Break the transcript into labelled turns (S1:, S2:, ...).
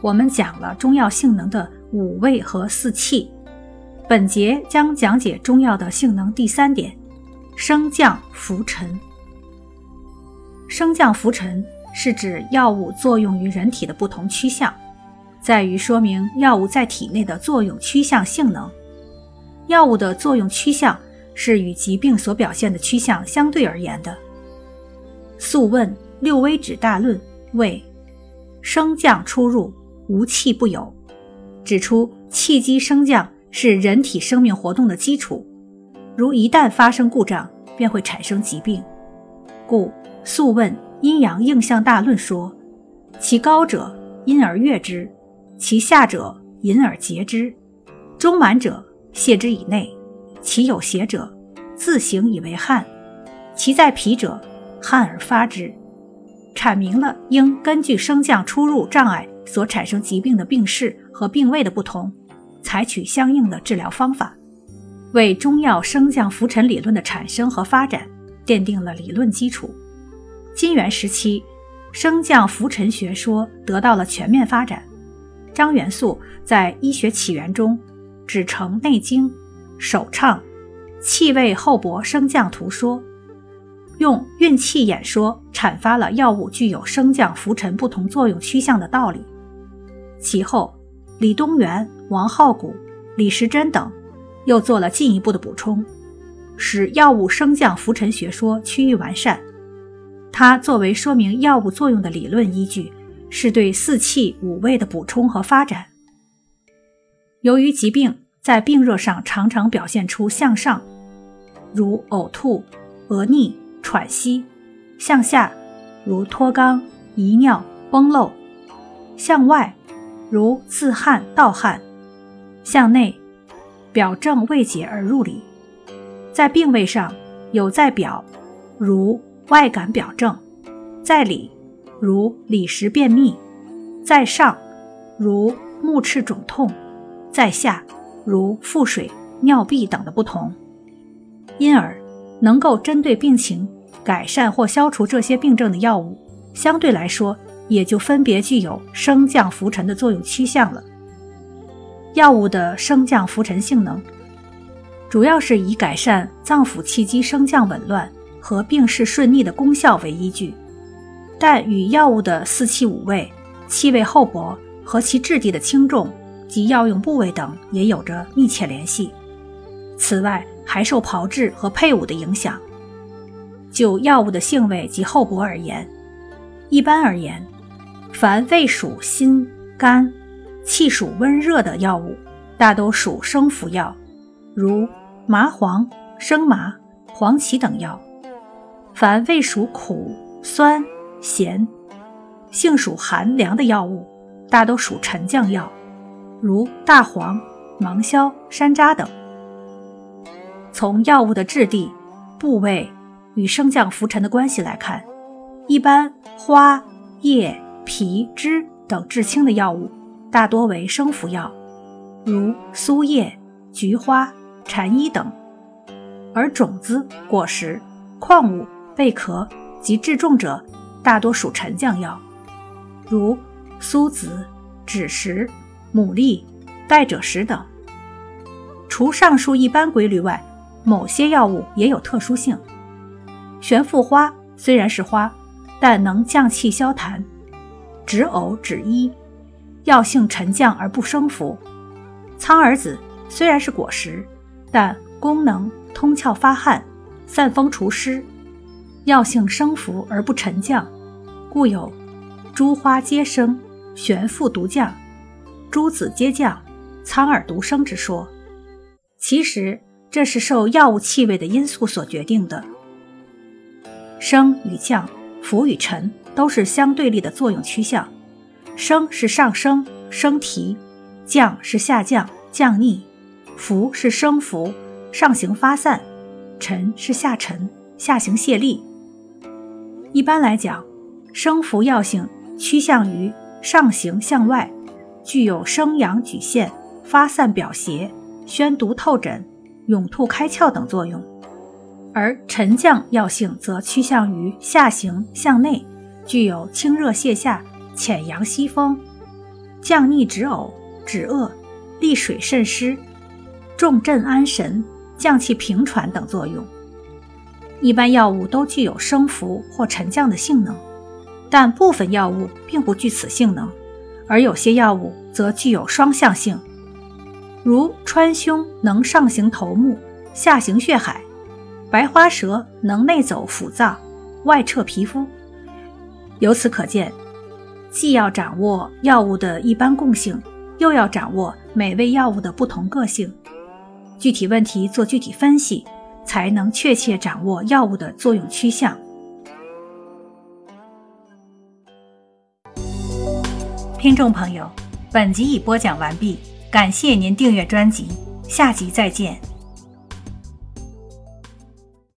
S1: 我们讲了中药性能的五味和四气，本节将讲解中药的性能第三点：升降浮沉。升降浮沉是指药物作用于人体的不同趋向，在于说明药物在体内的作用趋向性能。药物的作用趋向是与疾病所表现的趋向相对而言的。《素问·六微指大论》谓。升降出入无气不有，指出气机升降是人体生命活动的基础，如一旦发生故障，便会产生疾病。故《素问·阴阳应象大论》说：“其高者，因而悦之；其下者，隐而竭之；中满者，泻之以内；其有邪者，自行以为汗；其在脾者，汗而发之。”阐明了应根据升降出入障碍所产生疾病的病势和病位的不同，采取相应的治疗方法，为中药升降浮沉理论的产生和发展奠定了理论基础。金元时期，升降浮沉学说得到了全面发展。张元素在《医学起源》中指成《内经》，首倡气味厚薄升降图说。用运气演说阐发了药物具有升降浮沉不同作用趋向的道理。其后，李东垣、王浩古、李时珍等又做了进一步的补充，使药物升降浮沉学说趋于完善。它作为说明药物作用的理论依据，是对四气五味的补充和发展。由于疾病在病热上常常表现出向上，如呕吐、额逆。喘息，向下，如脱肛、遗尿、崩漏；向外，如自汗、盗汗；向内，表证未解而入里。在病位上有在表，如外感表证；在里，如里实便秘；在上，如目赤肿痛；在下，如腹水、尿闭等的不同。因而。能够针对病情改善或消除这些病症的药物，相对来说也就分别具有升降浮沉的作用趋向了。药物的升降浮沉性能，主要是以改善脏腑气机升降紊乱和病势顺逆的功效为依据，但与药物的四气五味、气味厚薄和其质地的轻重及药用部位等也有着密切联系。此外，还受炮制和配伍的影响。就药物的性味及厚薄而言，一般而言，凡味属辛、甘、气属温热的药物，大都属生服药，如麻黄、生麻、黄芪等药；凡味属苦、酸、咸、性属寒凉的药物，大都属沉降药，如大黄、芒硝、山楂等。从药物的质地、部位与升降浮沉的关系来看，一般花、叶、皮、枝等质轻的药物，大多为生服药，如苏叶、菊花、蝉衣等；而种子、果实、矿物、贝壳及质重者，大多属沉降药，如苏子、枳实、牡蛎、代赭石等。除上述一般规律外，某些药物也有特殊性。玄附花虽然是花，但能降气消痰；止呕止衣，药性沉降而不生服。苍耳子虽然是果实，但功能通窍发汗、散风除湿，药性生服而不沉降，故有“诸花皆生，玄附独降；诸子皆降，苍耳独生”之说。其实。这是受药物气味的因素所决定的。升与降、浮与沉都是相对立的作用趋向。升是上升、升提；降是下降、降逆；浮是升浮、上行发散；沉是下沉、下行泄力。一般来讲，升浮药性趋向于上行向外，具有升阳举陷、发散表邪、宣毒透疹、涌吐开窍等作用；而沉降药性则趋向于下行向内，具有清热泻下、潜阳息风、降逆止呕、止恶、利水渗湿、重镇安神、降气平喘等作用。一般药物都具有升浮或沉降的性能，但部分药物并不具此性能，而有些药物则具有双向性，如川芎能上行头目，下行血海；白花蛇能内走腑脏，外彻皮肤。由此可见，既要掌握药物的一般共性，又要掌握每味药物的不同个性，具体问题做具体分析。才能确切掌握药物的作用趋向。听众朋友，本集已播讲完毕，感谢您订阅专辑，下集再见。